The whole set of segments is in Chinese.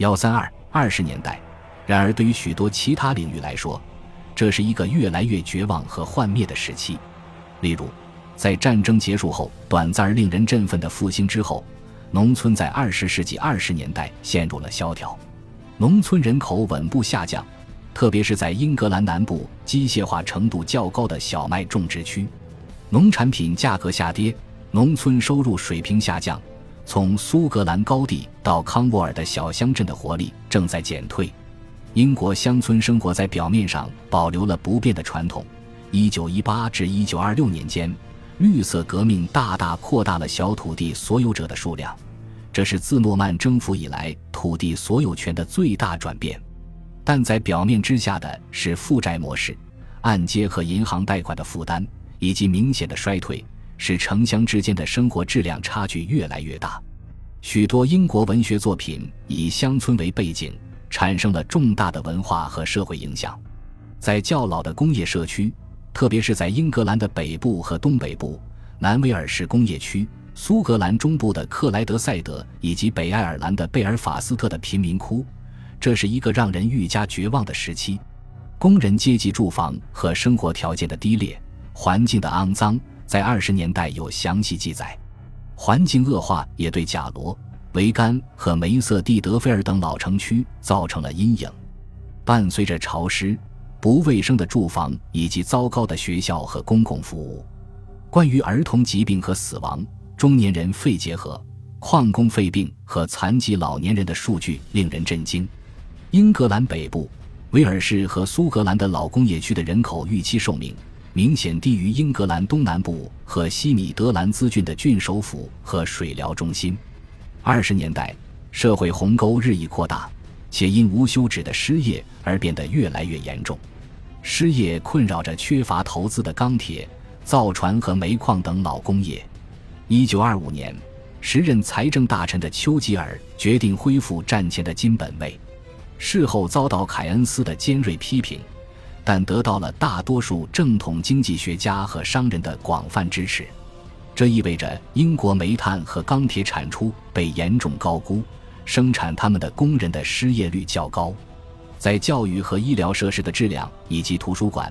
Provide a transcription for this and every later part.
幺三二二十年代，然而对于许多其他领域来说，这是一个越来越绝望和幻灭的时期。例如，在战争结束后短暂而令人振奋的复兴之后，农村在二十世纪二十年代陷入了萧条，农村人口稳步下降，特别是在英格兰南部机械化程度较高的小麦种植区，农产品价格下跌，农村收入水平下降。从苏格兰高地到康沃尔的小乡镇的活力正在减退。英国乡村生活在表面上保留了不变的传统。一九一八至一九二六年间，绿色革命大大扩大了小土地所有者的数量，这是自诺曼征服以来土地所有权的最大转变。但在表面之下的是负债模式、按揭和银行贷款的负担以及明显的衰退。使城乡之间的生活质量差距越来越大，许多英国文学作品以乡村为背景，产生了重大的文化和社会影响。在较老的工业社区，特别是在英格兰的北部和东北部、南威尔士工业区、苏格兰中部的克莱德塞德以及北爱尔兰的贝尔法斯特的贫民窟，这是一个让人愈加绝望的时期。工人阶级住房和生活条件的低劣，环境的肮脏。在二十年代有详细记载，环境恶化也对贾罗、维甘和梅瑟蒂德菲尔等老城区造成了阴影。伴随着潮湿、不卫生的住房以及糟糕的学校和公共服务，关于儿童疾病和死亡、中年人肺结核、矿工肺病和残疾老年人的数据令人震惊。英格兰北部、威尔士和苏格兰的老工业区的人口预期寿命。明显低于英格兰东南部和西米德兰兹郡的郡首府和水疗中心。二十年代，社会鸿沟日益扩大，且因无休止的失业而变得越来越严重。失业困扰着缺乏投资的钢铁、造船和煤矿等老工业。一九二五年，时任财政大臣的丘吉尔决定恢复战前的金本位，事后遭到凯恩斯的尖锐批评。但得到了大多数正统经济学家和商人的广泛支持，这意味着英国煤炭和钢铁产出被严重高估，生产他们的工人的失业率较高。在教育和医疗设施的质量以及图书馆、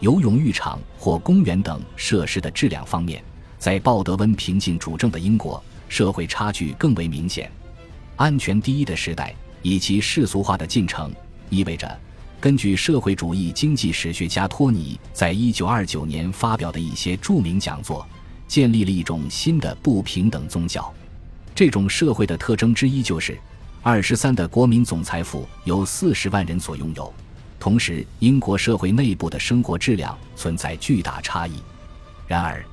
游泳浴场或公园等设施的质量方面，在鲍德温平静主政的英国，社会差距更为明显。安全第一的时代以及世俗化的进程意味着。根据社会主义经济史学家托尼在一九二九年发表的一些著名讲座，建立了一种新的不平等宗教。这种社会的特征之一就是，二十三的国民总财富由四十万人所拥有。同时，英国社会内部的生活质量存在巨大差异。然而，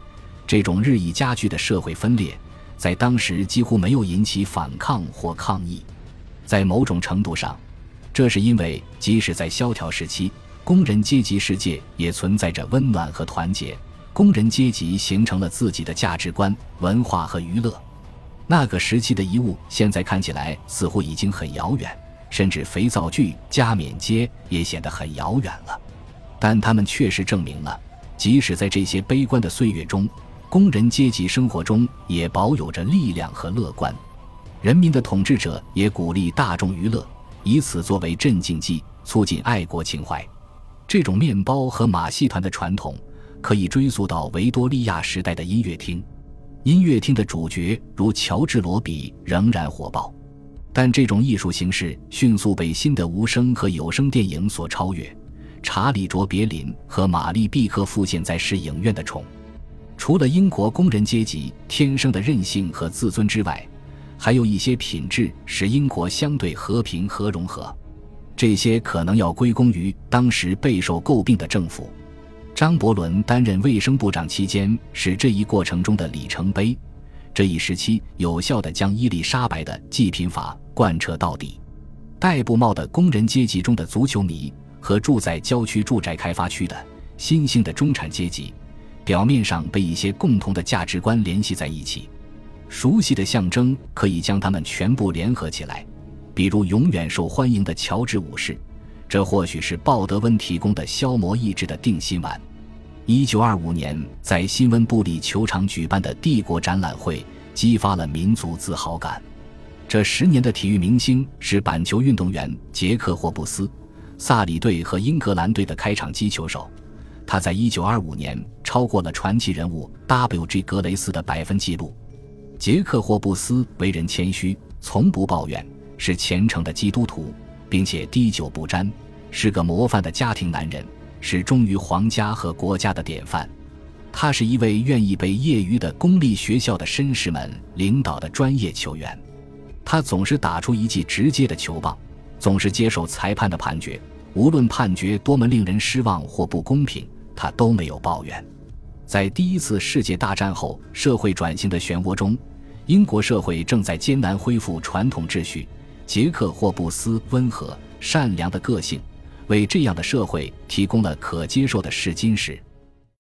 这种日益加剧的社会分裂，在当时几乎没有引起反抗或抗议。在某种程度上，这是因为，即使在萧条时期，工人阶级世界也存在着温暖和团结。工人阶级形成了自己的价值观、文化和娱乐。那个时期的遗物现在看起来似乎已经很遥远，甚至肥皂剧、加冕街也显得很遥远了。但他们确实证明了，即使在这些悲观的岁月中，工人阶级生活中也保有着力量和乐观。人民的统治者也鼓励大众娱乐。以此作为镇静剂，促进爱国情怀。这种面包和马戏团的传统可以追溯到维多利亚时代的音乐厅。音乐厅的主角如乔治·罗比仍然火爆，但这种艺术形式迅速被新的无声和有声电影所超越。查理·卓别林和玛丽·毕克复现在是影院的宠。除了英国工人阶级天生的韧性和自尊之外，还有一些品质使英国相对和平和融合，这些可能要归功于当时备受诟病的政府。张伯伦担任卫生部长期间是这一过程中的里程碑。这一时期有效地将伊丽莎白的济贫法贯彻到底。戴布帽的工人阶级中的足球迷和住在郊区住宅开发区的新兴的中产阶级，表面上被一些共同的价值观联系在一起。熟悉的象征可以将它们全部联合起来，比如永远受欢迎的乔治武士，这或许是鲍德温提供的消磨意志的定心丸。一九二五年在新温布里球场举办的帝国展览会激发了民族自豪感，这十年的体育明星是板球运动员杰克霍布斯，萨里队和英格兰队的开场击球手。他在一九二五年超过了传奇人物 W.G. 格雷斯的百分纪录。杰克霍布斯为人谦虚，从不抱怨，是虔诚的基督徒，并且滴酒不沾，是个模范的家庭男人，是忠于皇家和国家的典范。他是一位愿意被业余的公立学校的绅士们领导的专业球员。他总是打出一记直接的球棒，总是接受裁判的判决，无论判决多么令人失望或不公平。他都没有抱怨。在第一次世界大战后社会转型的漩涡中，英国社会正在艰难恢复传统秩序。杰克霍布斯温和善良的个性，为这样的社会提供了可接受的试金石。